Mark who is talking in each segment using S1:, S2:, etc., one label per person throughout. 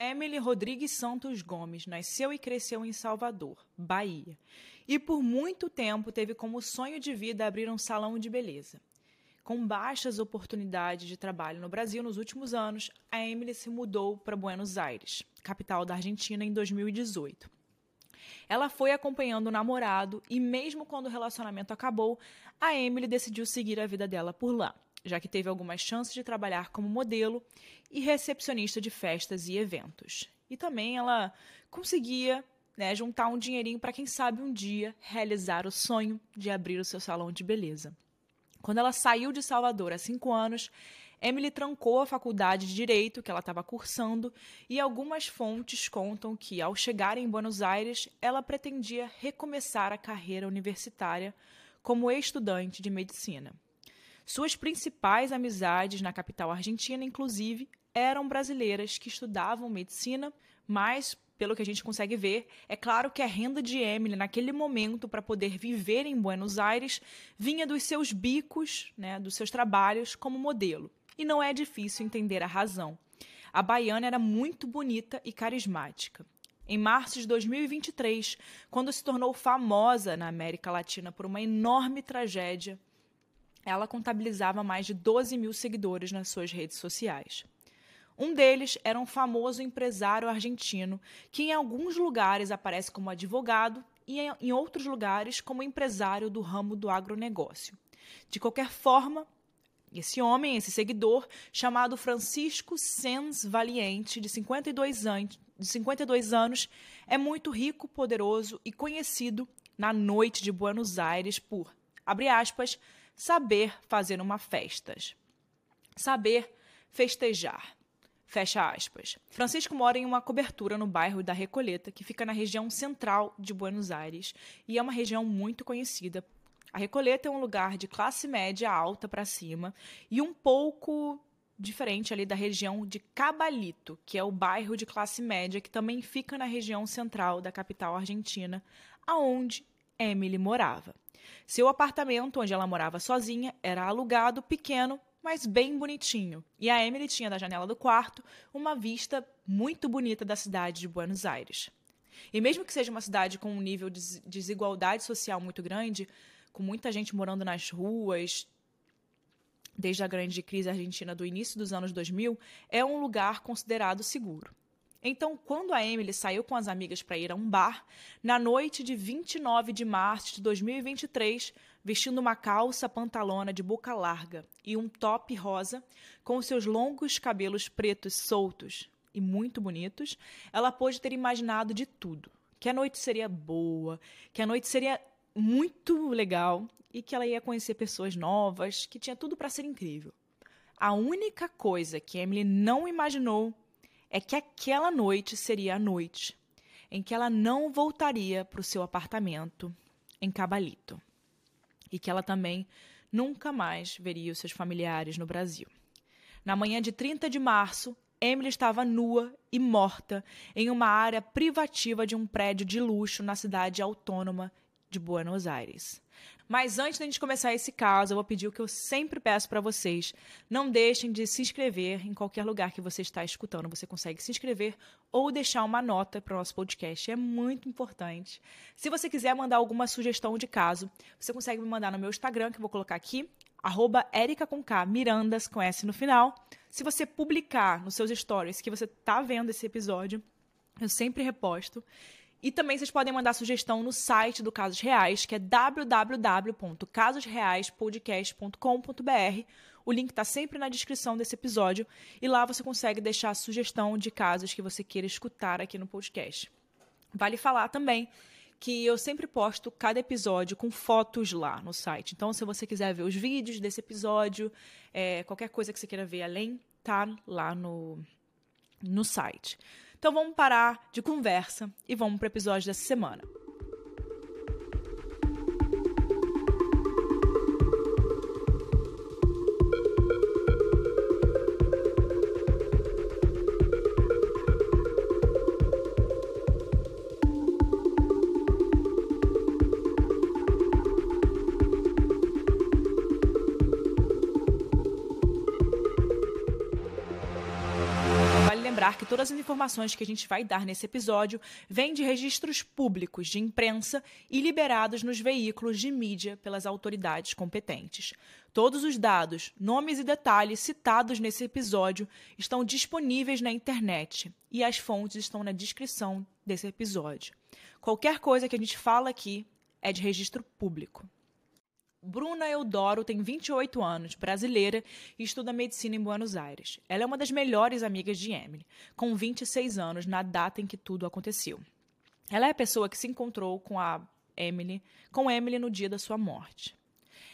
S1: Emily Rodrigues Santos Gomes nasceu e cresceu em Salvador, Bahia, e por muito tempo teve como sonho de vida abrir um salão de beleza. Com baixas oportunidades de trabalho no Brasil nos últimos anos, a Emily se mudou para Buenos Aires, capital da Argentina, em 2018. Ela foi acompanhando o namorado e, mesmo quando o relacionamento acabou, a Emily decidiu seguir a vida dela por lá já que teve algumas chances de trabalhar como modelo e recepcionista de festas e eventos. E também ela conseguia né, juntar um dinheirinho para, quem sabe, um dia realizar o sonho de abrir o seu salão de beleza. Quando ela saiu de Salvador há cinco anos, Emily trancou a faculdade de Direito que ela estava cursando e algumas fontes contam que, ao chegar em Buenos Aires, ela pretendia recomeçar a carreira universitária como estudante de medicina. Suas principais amizades na capital argentina, inclusive, eram brasileiras que estudavam medicina, mas pelo que a gente consegue ver, é claro que a renda de Emily naquele momento para poder viver em Buenos Aires vinha dos seus bicos, né, dos seus trabalhos como modelo. E não é difícil entender a razão. A baiana era muito bonita e carismática. Em março de 2023, quando se tornou famosa na América Latina por uma enorme tragédia, ela contabilizava mais de 12 mil seguidores nas suas redes sociais. Um deles era um famoso empresário argentino que, em alguns lugares, aparece como advogado e, em outros lugares, como empresário do ramo do agronegócio. De qualquer forma, esse homem, esse seguidor, chamado Francisco Sens Valiente, de 52, anos, de 52 anos, é muito rico, poderoso e conhecido na noite de Buenos Aires por, abre aspas, saber fazer uma festa. Saber festejar. Fecha aspas. Francisco mora em uma cobertura no bairro da Recoleta, que fica na região central de Buenos Aires e é uma região muito conhecida. A Recoleta é um lugar de classe média alta para cima e um pouco diferente ali da região de Cabalito, que é o bairro de classe média que também fica na região central da capital argentina, aonde Emily morava. Seu apartamento, onde ela morava sozinha, era alugado, pequeno, mas bem bonitinho. E a Emily tinha da janela do quarto uma vista muito bonita da cidade de Buenos Aires. E mesmo que seja uma cidade com um nível de desigualdade social muito grande, com muita gente morando nas ruas, desde a grande crise argentina do início dos anos 2000, é um lugar considerado seguro. Então, quando a Emily saiu com as amigas para ir a um bar, na noite de 29 de março de 2023, vestindo uma calça pantalona de boca larga e um top rosa, com seus longos cabelos pretos soltos e muito bonitos, ela pôde ter imaginado de tudo. Que a noite seria boa, que a noite seria muito legal e que ela ia conhecer pessoas novas, que tinha tudo para ser incrível. A única coisa que Emily não imaginou é que aquela noite seria a noite em que ela não voltaria para o seu apartamento em Cabalito e que ela também nunca mais veria os seus familiares no Brasil. Na manhã de 30 de março, Emily estava nua e morta em uma área privativa de um prédio de luxo na cidade autônoma de Buenos Aires. Mas antes de a gente começar esse caso, eu vou pedir o que eu sempre peço para vocês. Não deixem de se inscrever em qualquer lugar que você está escutando. Você consegue se inscrever ou deixar uma nota para o nosso podcast. É muito importante. Se você quiser mandar alguma sugestão de caso, você consegue me mandar no meu Instagram, que eu vou colocar aqui, arroba Mirandas com S no final. Se você publicar nos seus stories que você está vendo esse episódio, eu sempre reposto. E também vocês podem mandar sugestão no site do Casos Reais, que é www.casosreaispodcast.com.br. O link está sempre na descrição desse episódio e lá você consegue deixar a sugestão de casos que você queira escutar aqui no podcast. Vale falar também que eu sempre posto cada episódio com fotos lá no site. Então, se você quiser ver os vídeos desse episódio, é, qualquer coisa que você queira ver além, tá lá no, no site. Então vamos parar de conversa e vamos para o episódio dessa semana. Lembrar que todas as informações que a gente vai dar nesse episódio vêm de registros públicos de imprensa e liberados nos veículos de mídia pelas autoridades competentes. Todos os dados, nomes e detalhes citados nesse episódio estão disponíveis na internet e as fontes estão na descrição desse episódio. Qualquer coisa que a gente fala aqui é de registro público. Bruna Eudoro tem 28 anos, brasileira e estuda medicina em Buenos Aires. Ela é uma das melhores amigas de Emily, com 26 anos na data em que tudo aconteceu. Ela é a pessoa que se encontrou com a Emily, com Emily no dia da sua morte.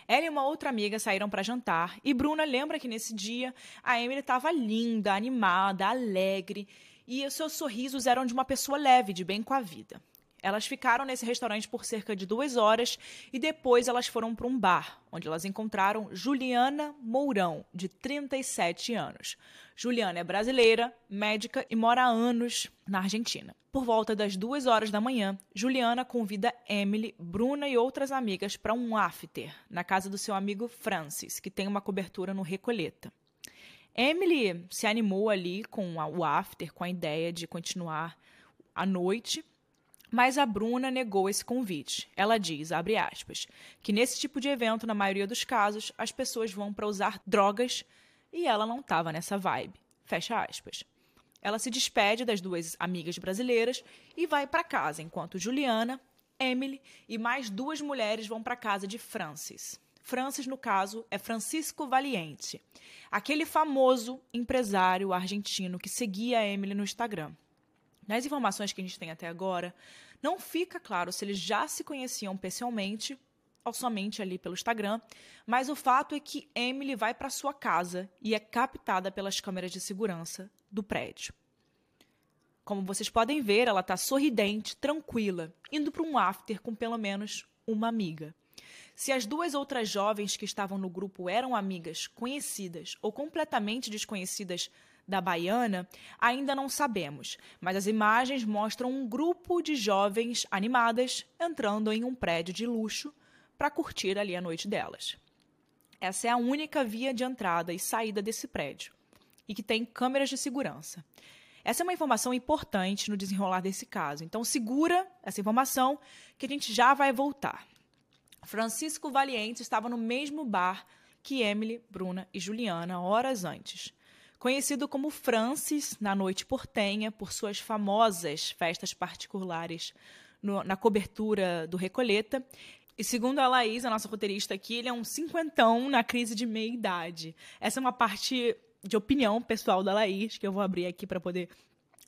S1: Ela e uma outra amiga saíram para jantar e Bruna lembra que nesse dia a Emily estava linda, animada, alegre e os seus sorrisos eram de uma pessoa leve, de bem com a vida. Elas ficaram nesse restaurante por cerca de duas horas e depois elas foram para um bar, onde elas encontraram Juliana Mourão, de 37 anos. Juliana é brasileira, médica e mora há anos na Argentina. Por volta das duas horas da manhã, Juliana convida Emily, Bruna e outras amigas para um after na casa do seu amigo Francis, que tem uma cobertura no Recoleta. Emily se animou ali com o after, com a ideia de continuar a noite mas a Bruna negou esse convite. Ela diz, abre aspas, que nesse tipo de evento, na maioria dos casos, as pessoas vão para usar drogas e ela não estava nessa vibe. Fecha aspas. Ela se despede das duas amigas brasileiras e vai para casa, enquanto Juliana, Emily e mais duas mulheres vão para casa de Francis. Francis, no caso, é Francisco Valiente, aquele famoso empresário argentino que seguia a Emily no Instagram. Nas informações que a gente tem até agora, não fica claro se eles já se conheciam pessoalmente ou somente ali pelo Instagram, mas o fato é que Emily vai para sua casa e é captada pelas câmeras de segurança do prédio. Como vocês podem ver, ela está sorridente, tranquila, indo para um after com pelo menos uma amiga. Se as duas outras jovens que estavam no grupo eram amigas conhecidas ou completamente desconhecidas da Baiana, ainda não sabemos, mas as imagens mostram um grupo de jovens animadas entrando em um prédio de luxo para curtir ali a noite delas. Essa é a única via de entrada e saída desse prédio e que tem câmeras de segurança. Essa é uma informação importante no desenrolar desse caso, então segura essa informação que a gente já vai voltar. Francisco Valiente estava no mesmo bar que Emily, Bruna e Juliana horas antes. Conhecido como Francis na noite portenha por suas famosas festas particulares no, na cobertura do Recoleta. E segundo a Laís, a nossa roteirista aqui, ele é um cinquentão na crise de meia-idade. Essa é uma parte de opinião pessoal da Laís, que eu vou abrir aqui para poder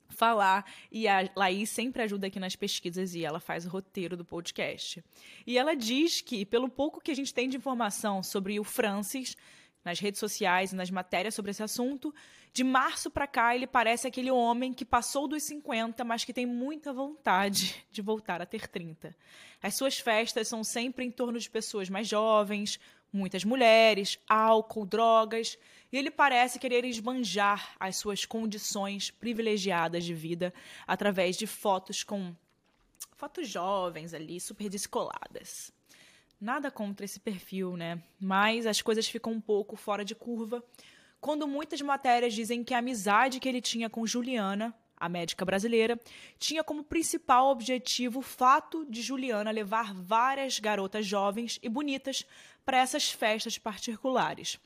S1: falar. E a Laís sempre ajuda aqui nas pesquisas e ela faz o roteiro do podcast. E ela diz que, pelo pouco que a gente tem de informação sobre o Francis, nas redes sociais e nas matérias sobre esse assunto. De março para cá, ele parece aquele homem que passou dos 50, mas que tem muita vontade de voltar a ter 30. As suas festas são sempre em torno de pessoas mais jovens, muitas mulheres, álcool, drogas, e ele parece querer esbanjar as suas condições privilegiadas de vida através de fotos com fotos jovens ali, super descoladas. Nada contra esse perfil, né? Mas as coisas ficam um pouco fora de curva quando muitas matérias dizem que a amizade que ele tinha com Juliana, a médica brasileira, tinha como principal objetivo o fato de Juliana levar várias garotas jovens e bonitas para essas festas particulares.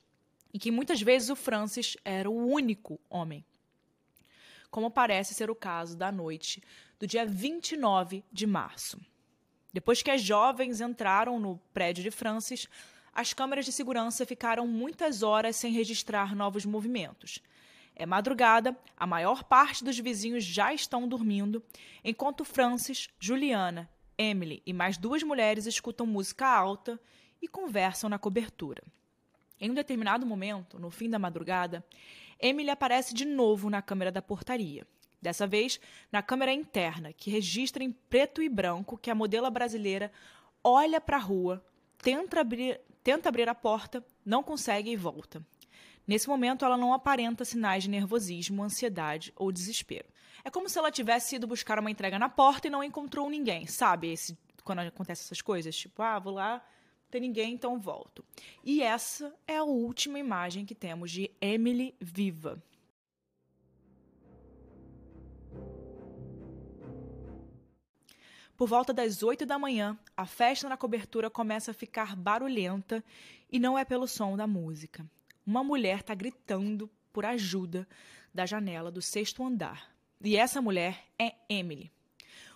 S1: E que muitas vezes o Francis era o único homem. Como parece ser o caso da noite do dia 29 de março. Depois que as jovens entraram no prédio de Francis, as câmeras de segurança ficaram muitas horas sem registrar novos movimentos. É madrugada, a maior parte dos vizinhos já estão dormindo, enquanto Francis, Juliana, Emily e mais duas mulheres escutam música alta e conversam na cobertura. Em um determinado momento, no fim da madrugada, Emily aparece de novo na câmera da portaria Dessa vez, na câmera interna, que registra em preto e branco que a modelo brasileira olha para a rua, tenta abrir, tenta abrir a porta, não consegue e volta. Nesse momento, ela não aparenta sinais de nervosismo, ansiedade ou desespero. É como se ela tivesse ido buscar uma entrega na porta e não encontrou ninguém, sabe? Esse, quando acontecem essas coisas, tipo, ah, vou lá, não tem ninguém, então volto. E essa é a última imagem que temos de Emily viva. Por volta das 8 da manhã, a festa na cobertura começa a ficar barulhenta e não é pelo som da música. Uma mulher está gritando por ajuda da janela do sexto andar. E essa mulher é Emily.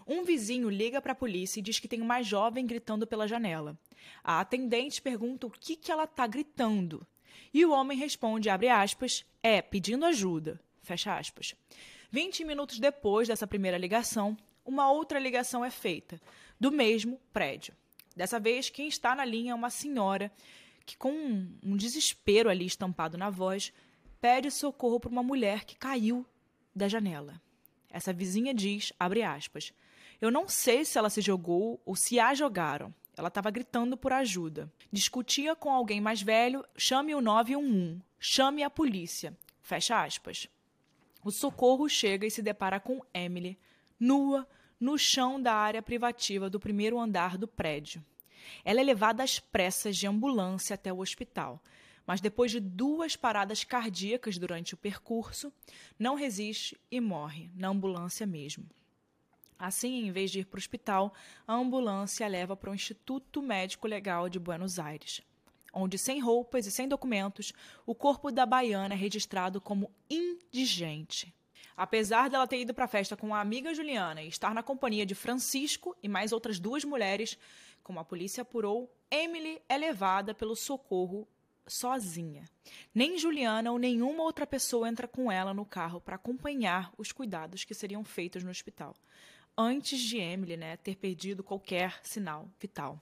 S1: Um vizinho liga para a polícia e diz que tem uma jovem gritando pela janela. A atendente pergunta o que, que ela está gritando. E o homem responde, abre aspas, é, pedindo ajuda, fecha aspas. Vinte minutos depois dessa primeira ligação, uma outra ligação é feita, do mesmo prédio. Dessa vez, quem está na linha é uma senhora que, com um desespero ali estampado na voz, pede socorro para uma mulher que caiu da janela. Essa vizinha diz, abre aspas, eu não sei se ela se jogou ou se a jogaram. Ela estava gritando por ajuda. Discutia com alguém mais velho, chame o 911, chame a polícia. Fecha aspas. O socorro chega e se depara com Emily, nua, no chão da área privativa do primeiro andar do prédio. Ela é levada às pressas de ambulância até o hospital, mas depois de duas paradas cardíacas durante o percurso, não resiste e morre, na ambulância mesmo. Assim, em vez de ir para o hospital, a ambulância a leva para o Instituto Médico Legal de Buenos Aires, onde, sem roupas e sem documentos, o corpo da baiana é registrado como indigente. Apesar dela ter ido para a festa com a amiga Juliana e estar na companhia de Francisco e mais outras duas mulheres, como a polícia apurou, Emily é levada pelo socorro sozinha. Nem Juliana ou nenhuma outra pessoa entra com ela no carro para acompanhar os cuidados que seriam feitos no hospital antes de Emily né, ter perdido qualquer sinal vital.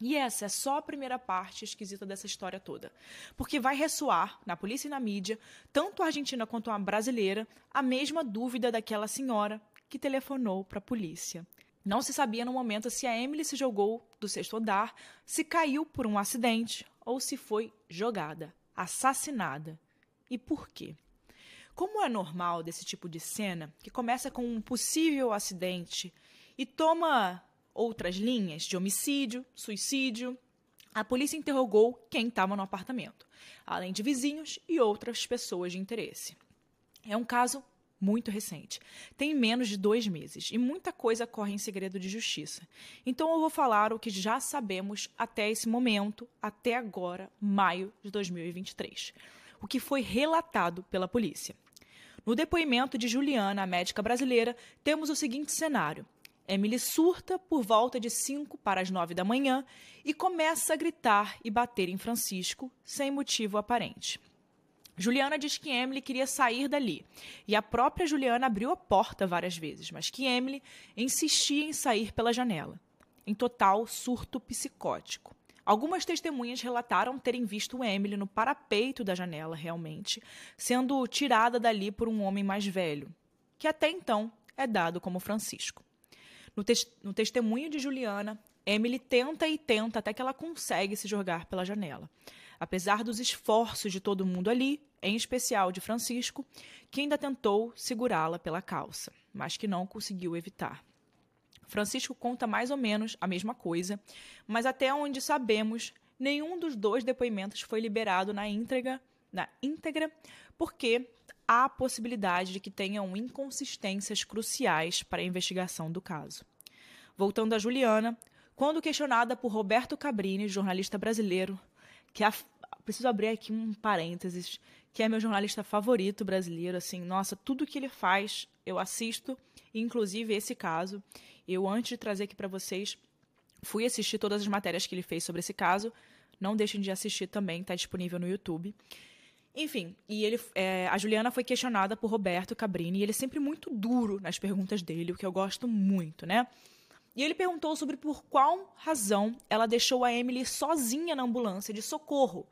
S1: E essa é só a primeira parte esquisita dessa história toda. Porque vai ressoar na polícia e na mídia, tanto a argentina quanto a brasileira, a mesma dúvida daquela senhora que telefonou para a polícia. Não se sabia no momento se a Emily se jogou do sexto andar, se caiu por um acidente ou se foi jogada, assassinada. E por quê? Como é normal desse tipo de cena, que começa com um possível acidente e toma outras linhas de homicídio, suicídio, a polícia interrogou quem estava no apartamento, além de vizinhos e outras pessoas de interesse. É um caso muito recente. Tem menos de dois meses e muita coisa corre em segredo de justiça. Então eu vou falar o que já sabemos até esse momento, até agora, maio de 2023. O que foi relatado pela polícia. No depoimento de Juliana, a médica brasileira, temos o seguinte cenário. Emily surta por volta de 5 para as 9 da manhã e começa a gritar e bater em Francisco, sem motivo aparente. Juliana diz que Emily queria sair dali, e a própria Juliana abriu a porta várias vezes, mas que Emily insistia em sair pela janela. Em total, surto psicótico. Algumas testemunhas relataram terem visto Emily no parapeito da janela, realmente, sendo tirada dali por um homem mais velho, que até então é dado como Francisco. No, te no testemunho de Juliana, Emily tenta e tenta até que ela consegue se jogar pela janela. Apesar dos esforços de todo mundo ali, em especial de Francisco, que ainda tentou segurá-la pela calça, mas que não conseguiu evitar. Francisco conta mais ou menos a mesma coisa, mas até onde sabemos, nenhum dos dois depoimentos foi liberado na íntegra, na íntegra porque há a possibilidade de que tenham inconsistências cruciais para a investigação do caso. Voltando a Juliana, quando questionada por Roberto Cabrini, jornalista brasileiro, que a, preciso abrir aqui um parênteses, que é meu jornalista favorito brasileiro, assim, nossa, tudo que ele faz eu assisto, inclusive esse caso. Eu, antes de trazer aqui para vocês, fui assistir todas as matérias que ele fez sobre esse caso. Não deixem de assistir também, está disponível no YouTube. Enfim, e ele, é, a Juliana foi questionada por Roberto Cabrini, e ele é sempre muito duro nas perguntas dele, o que eu gosto muito, né? E ele perguntou sobre por qual razão ela deixou a Emily sozinha na ambulância de socorro,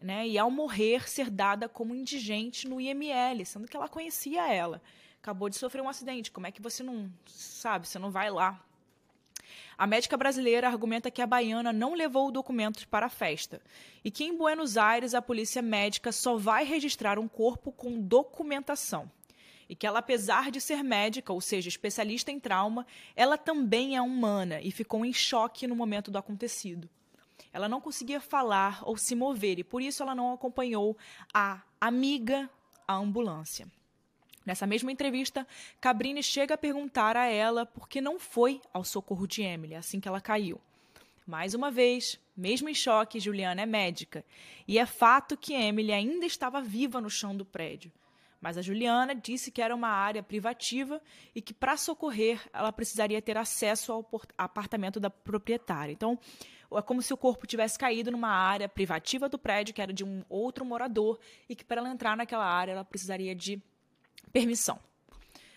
S1: né? E ao morrer ser dada como indigente no IML, sendo que ela conhecia ela acabou de sofrer um acidente, como é que você não sabe, você não vai lá? A médica brasileira argumenta que a baiana não levou documentos para a festa e que em Buenos Aires a polícia médica só vai registrar um corpo com documentação. E que ela, apesar de ser médica, ou seja, especialista em trauma, ela também é humana e ficou em choque no momento do acontecido. Ela não conseguia falar ou se mover e por isso ela não acompanhou a amiga à ambulância. Nessa mesma entrevista, Cabrini chega a perguntar a ela por que não foi ao socorro de Emily assim que ela caiu. Mais uma vez, mesmo em choque, Juliana é médica, e é fato que Emily ainda estava viva no chão do prédio. Mas a Juliana disse que era uma área privativa e que, para socorrer, ela precisaria ter acesso ao apartamento da proprietária. Então, é como se o corpo tivesse caído numa área privativa do prédio, que era de um outro morador, e que, para ela entrar naquela área, ela precisaria de permissão.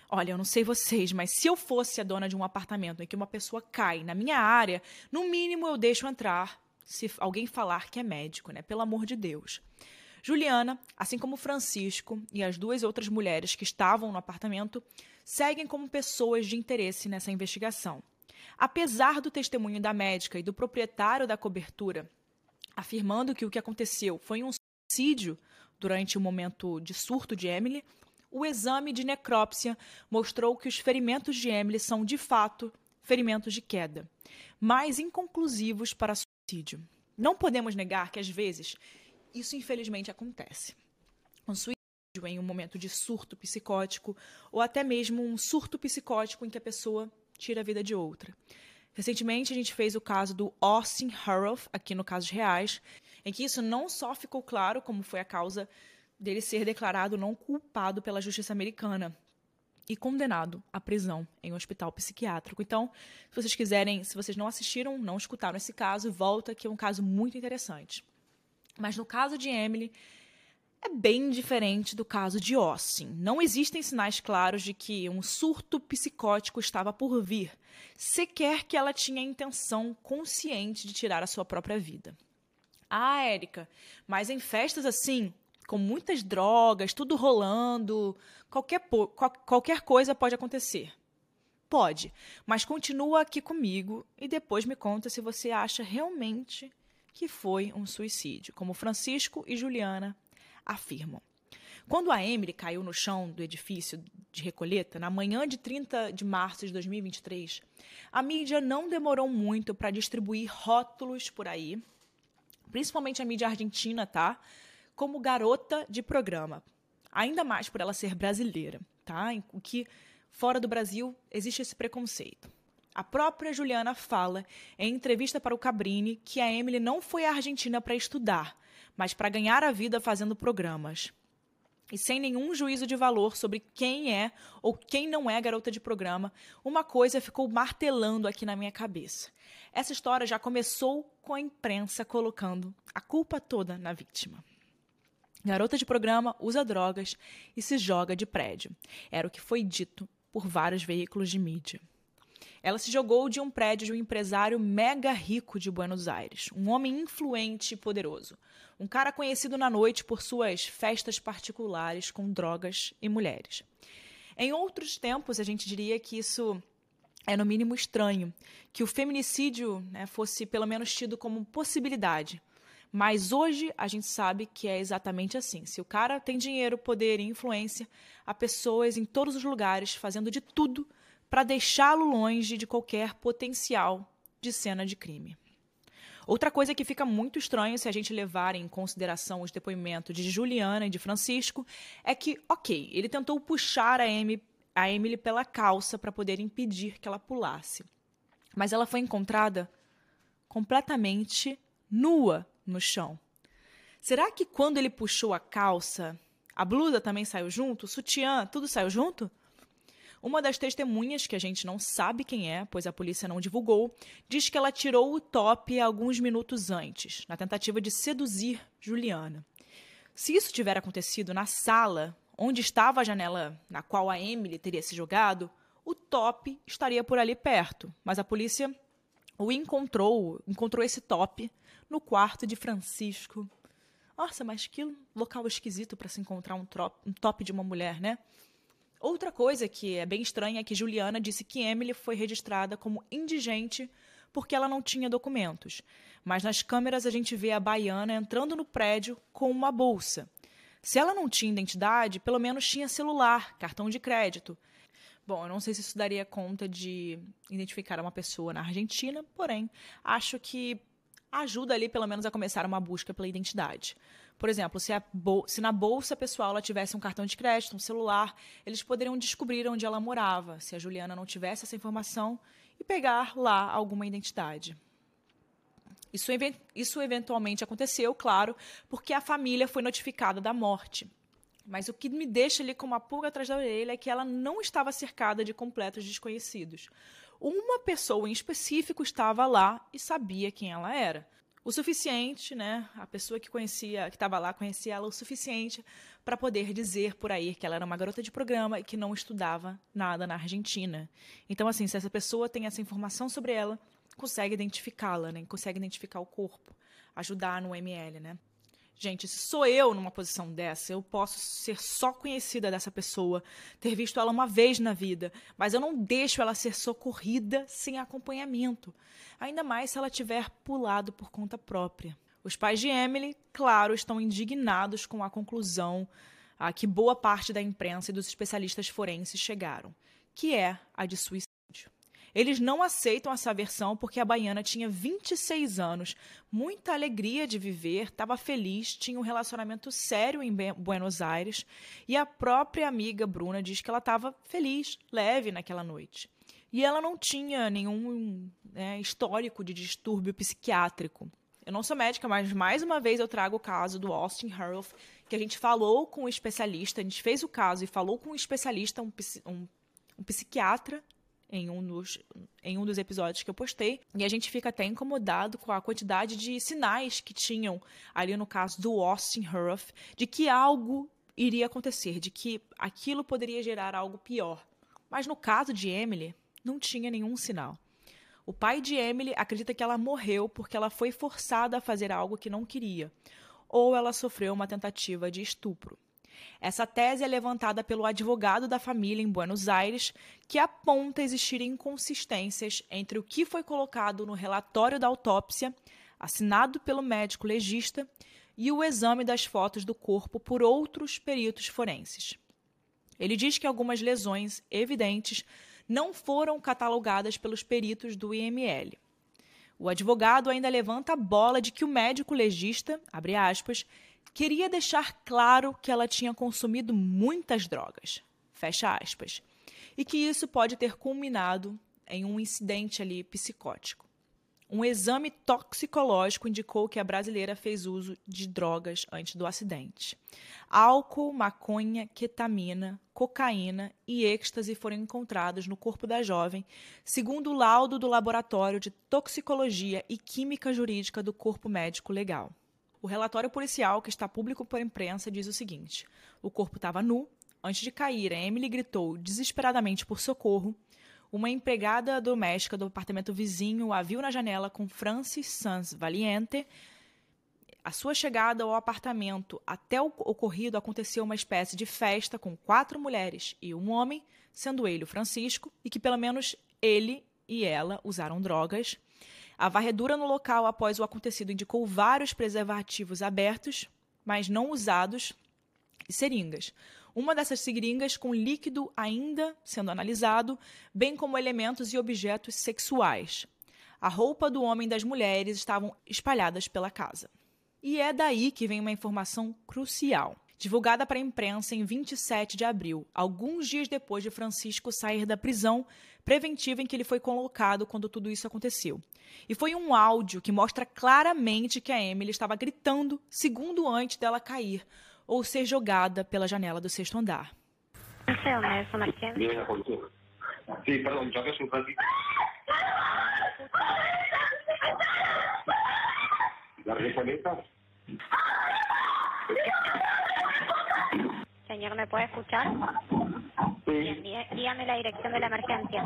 S1: Olha, eu não sei vocês, mas se eu fosse a dona de um apartamento em que uma pessoa cai na minha área, no mínimo eu deixo entrar se alguém falar que é médico, né? Pelo amor de Deus. Juliana, assim como Francisco e as duas outras mulheres que estavam no apartamento, seguem como pessoas de interesse nessa investigação. Apesar do testemunho da médica e do proprietário da cobertura afirmando que o que aconteceu foi um suicídio durante o momento de surto de Emily, o exame de necrópsia mostrou que os ferimentos de Emily são, de fato, ferimentos de queda, mas inconclusivos para suicídio. Não podemos negar que, às vezes, isso infelizmente acontece. Um suicídio em um momento de surto psicótico, ou até mesmo um surto psicótico em que a pessoa tira a vida de outra. Recentemente, a gente fez o caso do Austin Harroff, aqui no Casos Reais, em que isso não só ficou claro como foi a causa dele ser declarado não culpado pela justiça americana e condenado à prisão em um hospital psiquiátrico. Então, se vocês quiserem, se vocês não assistiram, não escutaram esse caso, volta que é um caso muito interessante. Mas no caso de Emily, é bem diferente do caso de Austin. Não existem sinais claros de que um surto psicótico estava por vir, sequer que ela tinha a intenção consciente de tirar a sua própria vida. Ah, Érica, mas em festas assim, com muitas drogas, tudo rolando, qualquer, qualquer coisa pode acontecer. Pode, mas continua aqui comigo e depois me conta se você acha realmente que foi um suicídio, como Francisco e Juliana afirmam. Quando a Emily caiu no chão do edifício de Recoleta, na manhã de 30 de março de 2023, a mídia não demorou muito para distribuir rótulos por aí, principalmente a mídia argentina, tá? Como garota de programa. Ainda mais por ela ser brasileira, tá? O que fora do Brasil existe esse preconceito. A própria Juliana fala em entrevista para o Cabrini que a Emily não foi à Argentina para estudar, mas para ganhar a vida fazendo programas. E sem nenhum juízo de valor sobre quem é ou quem não é garota de programa, uma coisa ficou martelando aqui na minha cabeça. Essa história já começou com a imprensa colocando a culpa toda na vítima. Garota de programa usa drogas e se joga de prédio. Era o que foi dito por vários veículos de mídia. Ela se jogou de um prédio de um empresário mega rico de Buenos Aires, um homem influente e poderoso, um cara conhecido na noite por suas festas particulares com drogas e mulheres. Em outros tempos, a gente diria que isso é no mínimo estranho, que o feminicídio né, fosse pelo menos tido como possibilidade, mas hoje a gente sabe que é exatamente assim. Se o cara tem dinheiro, poder e influência, há pessoas em todos os lugares fazendo de tudo para deixá-lo longe de qualquer potencial de cena de crime. Outra coisa que fica muito estranho se a gente levar em consideração os depoimentos de Juliana e de Francisco é que, ok, ele tentou puxar a, a Emily pela calça para poder impedir que ela pulasse. Mas ela foi encontrada completamente nua no chão. Será que quando ele puxou a calça, a blusa também saiu junto? O sutiã, tudo saiu junto? Uma das testemunhas, que a gente não sabe quem é, pois a polícia não divulgou, diz que ela tirou o top alguns minutos antes, na tentativa de seduzir Juliana. Se isso tiver acontecido na sala, onde estava a janela na qual a Emily teria se jogado, o top estaria por ali perto, mas a polícia o encontrou, encontrou esse top no quarto de Francisco. Nossa, mas que local esquisito para se encontrar um, um top de uma mulher, né? Outra coisa que é bem estranha é que Juliana disse que Emily foi registrada como indigente porque ela não tinha documentos. Mas nas câmeras a gente vê a baiana entrando no prédio com uma bolsa. Se ela não tinha identidade, pelo menos tinha celular, cartão de crédito. Bom, eu não sei se isso daria conta de identificar uma pessoa na Argentina, porém, acho que ajuda ali pelo menos a começar uma busca pela identidade. Por exemplo, se, se, na bolsa pessoal ela tivesse um cartão de crédito, um celular, eles poderiam descobrir onde ela morava, se a Juliana não tivesse essa informação, e pegar lá alguma identidade. Isso, isso eventualmente aconteceu, claro, porque a família foi notificada da morte. Mas o que me deixa ali com uma pulga atrás da orelha é que ela não estava cercada de completos desconhecidos. Uma pessoa em específico estava lá e sabia quem ela era. O suficiente, né? A pessoa que conhecia, que estava lá, conhecia ela o suficiente para poder dizer por aí que ela era uma garota de programa e que não estudava nada na Argentina. Então, assim, se essa pessoa tem essa informação sobre ela, consegue identificá-la, né? Consegue identificar o corpo, ajudar no ML, né? Gente, se sou eu numa posição dessa, eu posso ser só conhecida dessa pessoa, ter visto ela uma vez na vida, mas eu não deixo ela ser socorrida sem acompanhamento, ainda mais se ela tiver pulado por conta própria. Os pais de Emily, claro, estão indignados com a conclusão a que boa parte da imprensa e dos especialistas forenses chegaram, que é a de suicídio. Eles não aceitam essa versão porque a baiana tinha 26 anos, muita alegria de viver, estava feliz, tinha um relacionamento sério em Buenos Aires e a própria amiga Bruna diz que ela estava feliz, leve naquela noite. E ela não tinha nenhum né, histórico de distúrbio psiquiátrico. Eu não sou médica, mas mais uma vez eu trago o caso do Austin Harloff, que a gente falou com um especialista, a gente fez o caso e falou com um especialista, um, um, um psiquiatra em um, dos, em um dos episódios que eu postei. E a gente fica até incomodado com a quantidade de sinais que tinham ali no caso do Austin Huff, de que algo iria acontecer, de que aquilo poderia gerar algo pior. Mas no caso de Emily, não tinha nenhum sinal. O pai de Emily acredita que ela morreu porque ela foi forçada a fazer algo que não queria, ou ela sofreu uma tentativa de estupro. Essa tese é levantada pelo advogado da família em Buenos Aires, que aponta existir inconsistências entre o que foi colocado no relatório da autópsia, assinado pelo médico legista, e o exame das fotos do corpo por outros peritos forenses. Ele diz que algumas lesões evidentes não foram catalogadas pelos peritos do IML. O advogado ainda levanta a bola de que o médico legista, abre aspas, queria deixar claro que ela tinha consumido muitas drogas, fecha aspas, e que isso pode ter culminado em um incidente ali psicótico. Um exame toxicológico indicou que a brasileira fez uso de drogas antes do acidente. Álcool, maconha, ketamina, cocaína e êxtase foram encontrados no corpo da jovem, segundo o laudo do Laboratório de Toxicologia e Química Jurídica do Corpo Médico Legal. O relatório policial, que está público para imprensa, diz o seguinte: o corpo estava nu. Antes de cair, a Emily gritou desesperadamente por socorro. Uma empregada doméstica do apartamento vizinho a viu na janela com Francis Sans Valiente. A sua chegada ao apartamento até o ocorrido aconteceu uma espécie de festa com quatro mulheres e um homem, sendo ele o Francisco, e que pelo menos ele e ela usaram drogas. A varredura no local após o acontecido indicou vários preservativos abertos, mas não usados, e seringas. Uma dessas seringas com líquido ainda sendo analisado, bem como elementos e objetos sexuais. A roupa do homem e das mulheres estavam espalhadas pela casa. E é daí que vem uma informação crucial divulgada para a imprensa em 27 de abril, alguns dias depois de Francisco sair da prisão preventiva em que ele foi colocado quando tudo isso aconteceu. E foi um áudio que mostra claramente que a Emily estava gritando segundo antes dela cair ou ser jogada pela janela do sexto andar.
S2: Não sei onde é essa Sim, perdão, joga um ratito. La reconecta. Señor, ¿me puede escuchar? Sí. Dígame la dirección de la emergencia.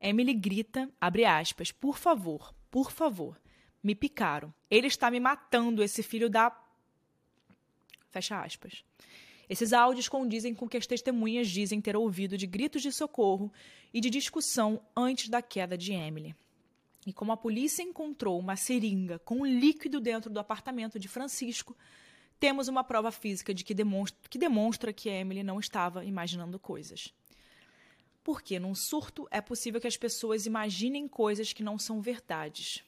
S1: Emily grita, abre aspas, por favor, por favor, me picaram. Ele está me matando, esse filho da. Fecha aspas. Esses áudios condizem com o que as testemunhas dizem ter ouvido de gritos de socorro e de discussão antes da queda de Emily. E como a polícia encontrou uma seringa com líquido dentro do apartamento de Francisco, temos uma prova física de que demonstra que, demonstra que Emily não estava imaginando coisas. Porque num surto é possível que as pessoas imaginem coisas que não são verdades.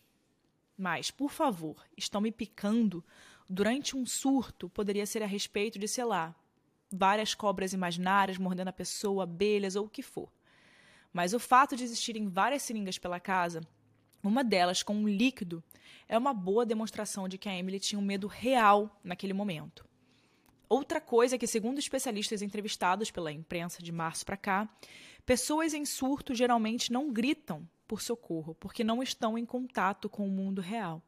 S1: Mas, por favor, estão me picando. Durante um surto, poderia ser a respeito de, sei lá, várias cobras imaginárias mordendo a pessoa, abelhas ou o que for. Mas o fato de existirem várias seringas pela casa, uma delas com um líquido, é uma boa demonstração de que a Emily tinha um medo real naquele momento. Outra coisa é que, segundo especialistas entrevistados pela imprensa de março para cá, pessoas em surto geralmente não gritam por socorro, porque não estão em contato com o mundo real.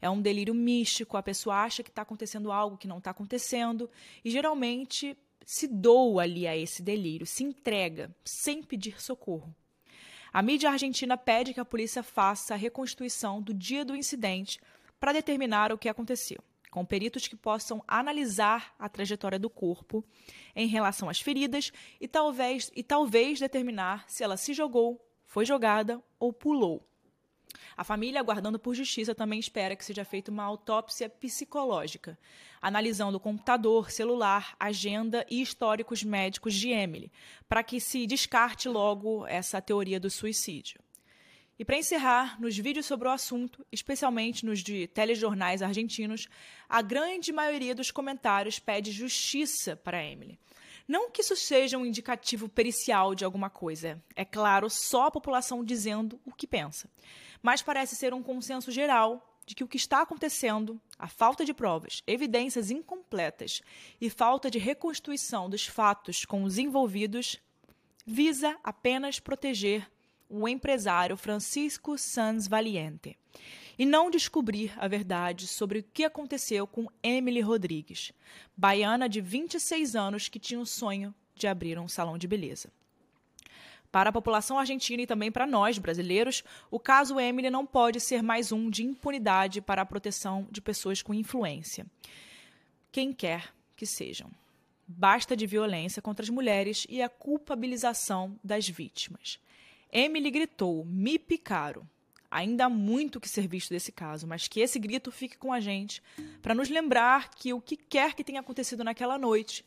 S1: É um delírio místico, a pessoa acha que está acontecendo algo que não está acontecendo, e geralmente se doa ali a esse delírio, se entrega, sem pedir socorro. A mídia argentina pede que a polícia faça a reconstituição do dia do incidente para determinar o que aconteceu com peritos que possam analisar a trajetória do corpo em relação às feridas e talvez, e talvez determinar se ela se jogou, foi jogada ou pulou. A família, aguardando por justiça, também espera que seja feita uma autópsia psicológica, analisando o computador, celular, agenda e históricos médicos de Emily, para que se descarte logo essa teoria do suicídio. E para encerrar, nos vídeos sobre o assunto, especialmente nos de telejornais argentinos, a grande maioria dos comentários pede justiça para Emily. Não que isso seja um indicativo pericial de alguma coisa, é claro, só a população dizendo o que pensa. Mas parece ser um consenso geral de que o que está acontecendo, a falta de provas, evidências incompletas e falta de reconstituição dos fatos com os envolvidos, visa apenas proteger o empresário Francisco Sanz Valiente e não descobrir a verdade sobre o que aconteceu com Emily Rodrigues, baiana de 26 anos que tinha o sonho de abrir um salão de beleza. Para a população argentina e também para nós, brasileiros, o caso Emily não pode ser mais um de impunidade para a proteção de pessoas com influência. Quem quer que sejam. Basta de violência contra as mulheres e a culpabilização das vítimas. Emily gritou: Me picaram. Ainda há muito que ser visto desse caso, mas que esse grito fique com a gente para nos lembrar que o que quer que tenha acontecido naquela noite,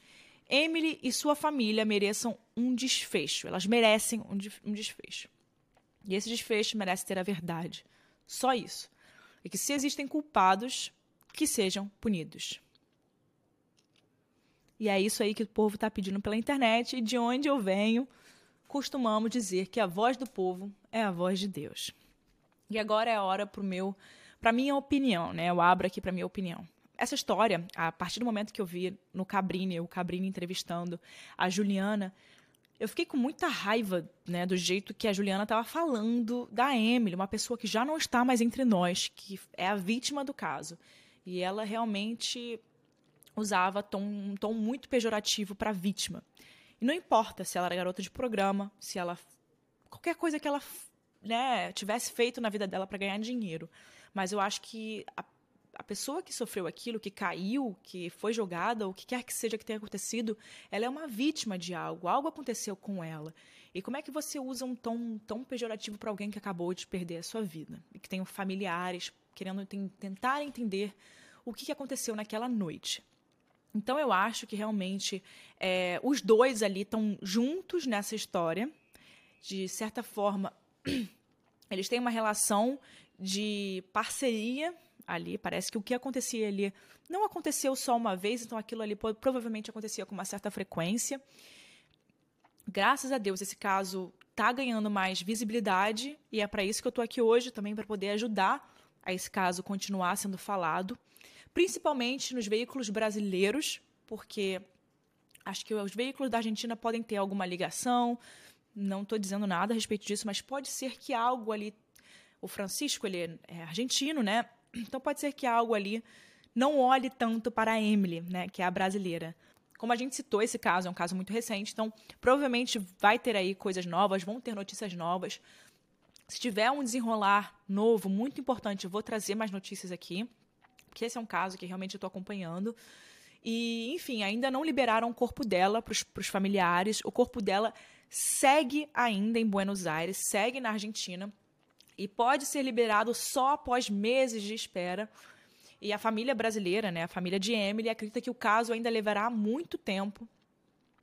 S1: Emily e sua família mereçam um desfecho. Elas merecem um, desfecho. E esse desfecho merece ter a verdade. Só isso. E que se existem culpados, que sejam punidos. E é isso aí que o povo está pedindo pela internet e de onde eu venho costumamos dizer que a voz do povo é a voz de Deus. E agora é a hora para meu, para minha opinião, né? Eu abro aqui para minha opinião. Essa história, a partir do momento que eu vi no Cabrini, o Cabrini entrevistando a Juliana, eu fiquei com muita raiva, né, do jeito que a Juliana estava falando da Emily, uma pessoa que já não está mais entre nós, que é a vítima do caso. E ela realmente usava tom, um tom muito pejorativo para a vítima. E não importa se ela era garota de programa, se ela. qualquer coisa que ela né, tivesse feito na vida dela para ganhar dinheiro. Mas eu acho que a, a pessoa que sofreu aquilo, que caiu, que foi jogada, ou o que quer que seja que tenha acontecido, ela é uma vítima de algo. Algo aconteceu com ela. E como é que você usa um tom tão pejorativo para alguém que acabou de perder a sua vida? E que tem familiares querendo tentar entender o que aconteceu naquela noite. Então eu acho que realmente é, os dois ali estão juntos nessa história. De certa forma, eles têm uma relação de parceria ali. Parece que o que acontecia ali não aconteceu só uma vez, então aquilo ali provavelmente acontecia com uma certa frequência. Graças a Deus, esse caso está ganhando mais visibilidade e é para isso que eu estou aqui hoje também para poder ajudar a esse caso continuar sendo falado principalmente nos veículos brasileiros, porque acho que os veículos da Argentina podem ter alguma ligação. Não estou dizendo nada a respeito disso, mas pode ser que algo ali. O Francisco, ele é argentino, né? Então pode ser que algo ali não olhe tanto para a Emily, né? Que é a brasileira. Como a gente citou, esse caso é um caso muito recente, então provavelmente vai ter aí coisas novas, vão ter notícias novas. Se tiver um desenrolar novo, muito importante, eu vou trazer mais notícias aqui porque esse é um caso que realmente eu estou acompanhando. E, enfim, ainda não liberaram o corpo dela para os familiares. O corpo dela segue ainda em Buenos Aires, segue na Argentina e pode ser liberado só após meses de espera. E a família brasileira, né, a família de Emily, acredita que o caso ainda levará muito tempo.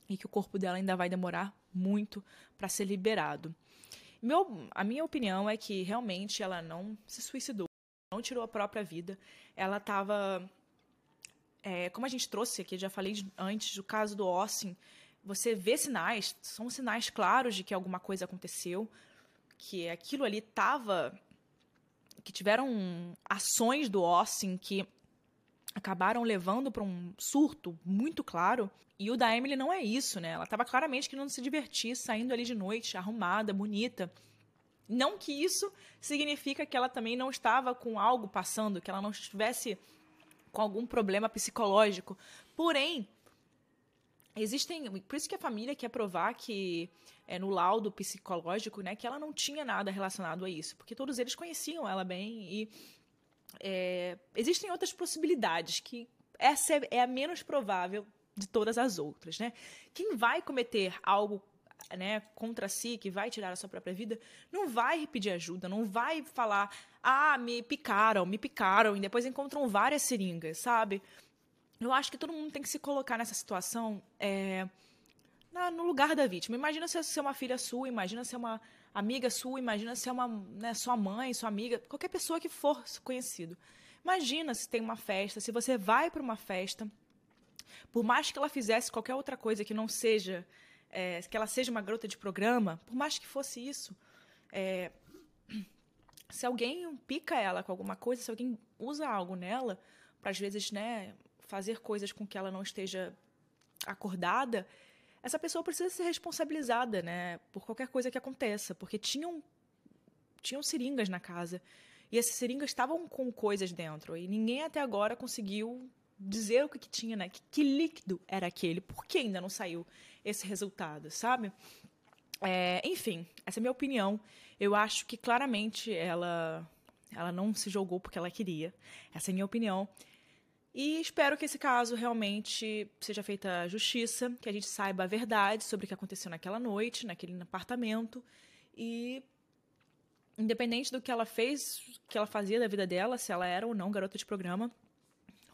S1: e que o corpo dela ainda vai demorar muito para ser liberado. Meu, a minha opinião é que realmente ela não se suicidou, não tirou a própria vida. Ela estava. É, como a gente trouxe aqui, já falei antes do caso do Austin, você vê sinais, são sinais claros de que alguma coisa aconteceu, que aquilo ali estava. que tiveram ações do Austin que acabaram levando para um surto muito claro. E o da Emily não é isso, né? Ela estava claramente querendo se divertir, saindo ali de noite, arrumada, bonita. Não que isso significa que ela também não estava com algo passando, que ela não estivesse com algum problema psicológico. Porém, existem. Por isso que a família quer provar que é, no laudo psicológico, né, que ela não tinha nada relacionado a isso, porque todos eles conheciam ela bem e é, existem outras possibilidades que essa é, é a menos provável de todas as outras, né? Quem vai cometer algo né, contra si, que vai tirar a sua própria vida, não vai pedir ajuda, não vai falar, ah, me picaram, me picaram, e depois encontram várias seringas, sabe? Eu acho que todo mundo tem que se colocar nessa situação é, na, no lugar da vítima. Imagina se é uma filha sua, imagina se é uma amiga sua, imagina se é uma, né, sua mãe, sua amiga, qualquer pessoa que for conhecido. Imagina se tem uma festa, se você vai para uma festa, por mais que ela fizesse qualquer outra coisa que não seja, é, que ela seja uma garota de programa, por mais que fosse isso, é, se alguém pica ela com alguma coisa, se alguém usa algo nela, para às vezes, né, fazer coisas com que ela não esteja acordada, essa pessoa precisa ser responsabilizada, né, por qualquer coisa que aconteça, porque tinham tinham seringas na casa e essas seringas estavam com coisas dentro e ninguém até agora conseguiu dizer o que, que tinha, né? Que, que, líquido era aquele? Por que ainda não saiu esse resultado, sabe? É, enfim, essa é a minha opinião. Eu acho que claramente ela ela não se jogou porque ela queria. Essa é a minha opinião. E espero que esse caso realmente seja feita justiça, que a gente saiba a verdade sobre o que aconteceu naquela noite, naquele apartamento. E independente do que ela fez, que ela fazia da vida dela, se ela era ou não garota de programa,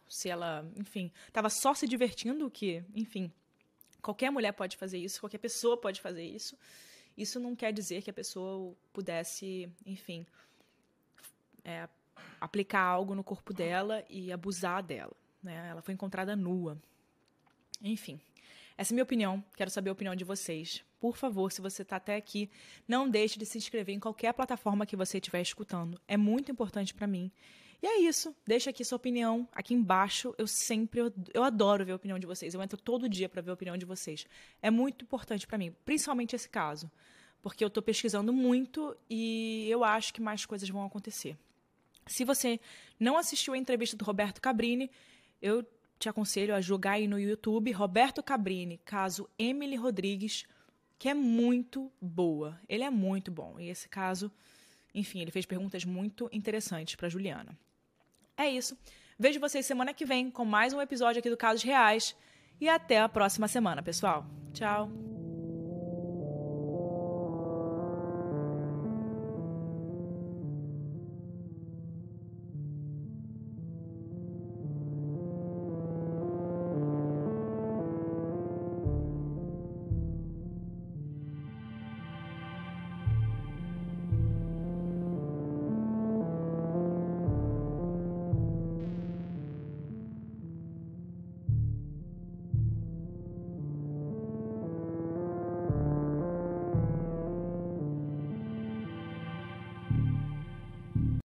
S1: se ela, enfim, estava só se divertindo, que, enfim, qualquer mulher pode fazer isso, qualquer pessoa pode fazer isso. Isso não quer dizer que a pessoa pudesse, enfim, é, aplicar algo no corpo dela e abusar dela. Né? Ela foi encontrada nua. Enfim, essa é minha opinião. Quero saber a opinião de vocês. Por favor, se você está até aqui, não deixe de se inscrever em qualquer plataforma que você estiver escutando. É muito importante para mim. E é isso. Deixa aqui sua opinião aqui embaixo. Eu sempre, eu adoro ver a opinião de vocês. Eu entro todo dia para ver a opinião de vocês. É muito importante para mim, principalmente esse caso, porque eu estou pesquisando muito e eu acho que mais coisas vão acontecer. Se você não assistiu a entrevista do Roberto Cabrini, eu te aconselho a jogar aí no YouTube Roberto Cabrini, caso Emily Rodrigues, que é muito boa. Ele é muito bom. E esse caso, enfim, ele fez perguntas muito interessantes para Juliana. É isso. Vejo vocês semana que vem com mais um episódio aqui do Casos Reais. E até a próxima semana, pessoal. Tchau.